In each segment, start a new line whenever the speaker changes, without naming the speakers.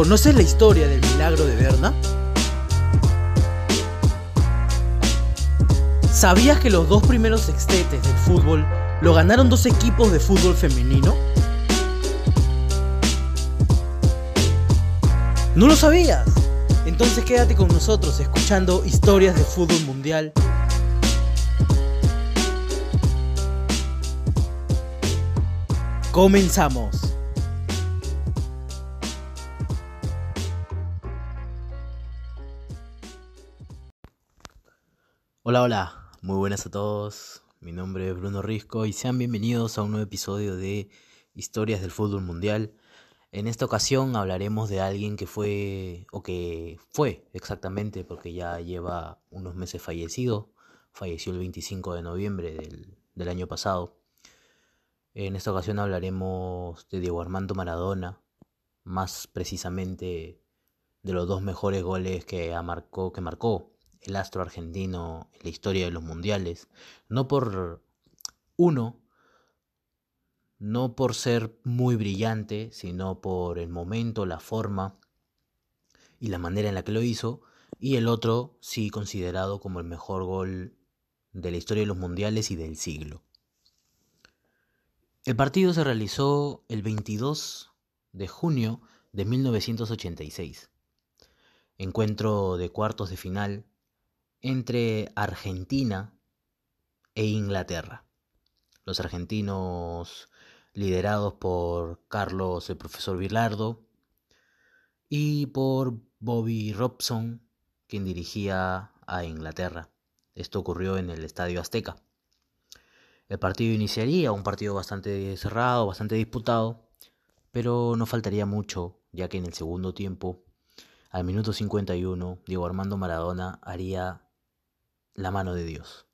¿Conoces la historia del milagro de Berna? ¿Sabías que los dos primeros sextetes del fútbol lo ganaron dos equipos de fútbol femenino? ¿No lo sabías? Entonces quédate con nosotros escuchando historias de fútbol mundial. Comenzamos. Hola, hola, muy buenas a todos. Mi nombre es Bruno Risco y sean bienvenidos a un nuevo episodio de Historias del Fútbol Mundial. En esta ocasión hablaremos de alguien que fue, o que fue exactamente, porque ya lleva unos meses fallecido. Falleció el 25 de noviembre del, del año pasado. En esta ocasión hablaremos de Diego Armando Maradona, más precisamente de los dos mejores goles que, que marcó el astro argentino en la historia de los mundiales. No por uno, no por ser muy brillante, sino por el momento, la forma y la manera en la que lo hizo. Y el otro sí considerado como el mejor gol de la historia de los mundiales y del siglo. El partido se realizó el 22 de junio de 1986, encuentro de cuartos de final entre Argentina e Inglaterra. Los argentinos liderados por Carlos el profesor Vilardo y por Bobby Robson, quien dirigía a Inglaterra. Esto ocurrió en el Estadio Azteca. El partido iniciaría, un partido bastante cerrado, bastante disputado, pero no faltaría mucho, ya que en el segundo tiempo, al minuto 51, Diego Armando Maradona haría la mano de Dios.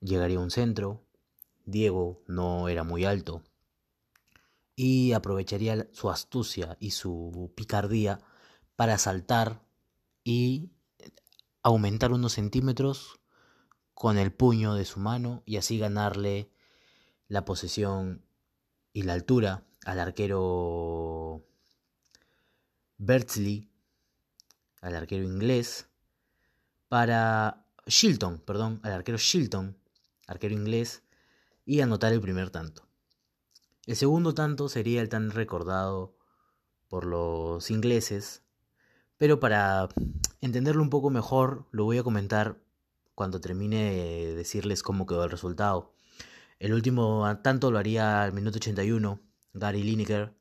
Llegaría un centro, Diego no era muy alto, y aprovecharía su astucia y su picardía para saltar y aumentar unos centímetros con el puño de su mano y así ganarle la posesión y la altura al arquero Bertsley, al arquero inglés, para Shilton, perdón, al arquero Shilton, arquero inglés, y anotar el primer tanto. El segundo tanto sería el tan recordado por los ingleses, pero para entenderlo un poco mejor lo voy a comentar cuando termine de decirles cómo quedó el resultado. El último tanto lo haría al minuto 81, Gary Lineker,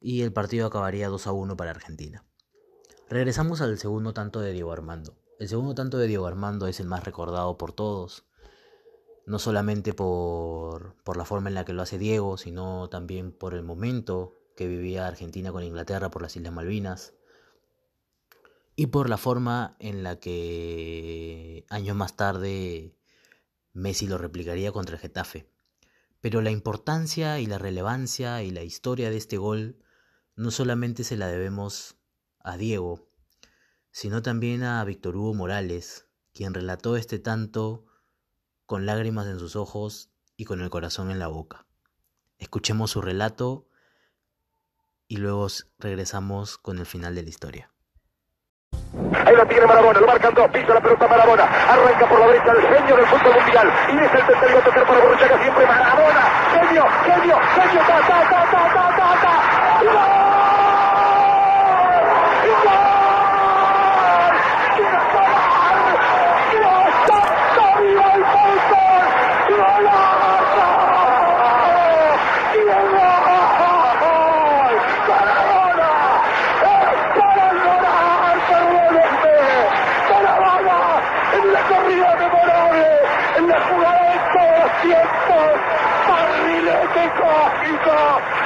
y el partido acabaría 2 a 1 para Argentina. Regresamos al segundo tanto de Diego Armando. El segundo tanto de Diego Armando es el más recordado por todos, no solamente por, por la forma en la que lo hace Diego, sino también por el momento que vivía Argentina con Inglaterra por las Islas Malvinas, y por la forma en la que años más tarde Messi lo replicaría contra el Getafe. Pero la importancia y la relevancia y la historia de este gol no solamente se la debemos a Diego, sino también a Víctor Hugo Morales, quien relató este tanto con lágrimas en sus ojos y con el corazón en la boca. Escuchemos su relato y luego regresamos con el final de la historia.
Ahí la tiene Marabona, lo marcan dos, pisa la pelota Marabona, arranca por la derecha el genio del fútbol mundial y es el tercero a tocar para Borruchaga siempre Marabona, genio, genio, genio, ta, ta, ta, ta, ta, ta, ta.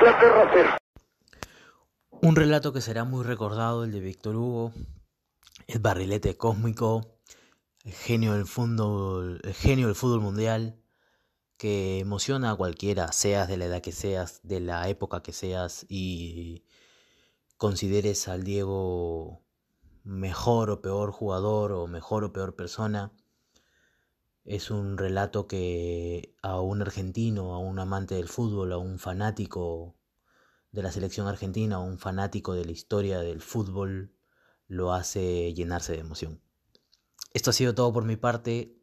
Inglaterra 0.
Un relato que será muy recordado, el de Víctor Hugo, el barrilete cósmico, el genio del fútbol, el genio del fútbol mundial, que emociona a cualquiera, seas de la edad que seas, de la época que seas y consideres al Diego mejor o peor jugador o mejor o peor persona. Es un relato que a un argentino, a un amante del fútbol, a un fanático de la selección argentina, a un fanático de la historia del fútbol, lo hace llenarse de emoción. Esto ha sido todo por mi parte.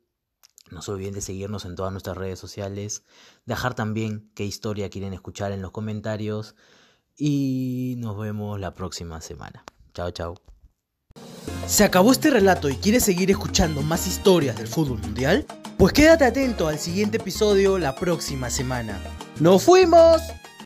No se olviden de seguirnos en todas nuestras redes sociales, dejar también qué historia quieren escuchar en los comentarios y nos vemos la próxima semana. Chao, chao.
¿Se acabó este relato y quieres seguir escuchando más historias del fútbol mundial? Pues quédate atento al siguiente episodio la próxima semana. ¡Nos fuimos!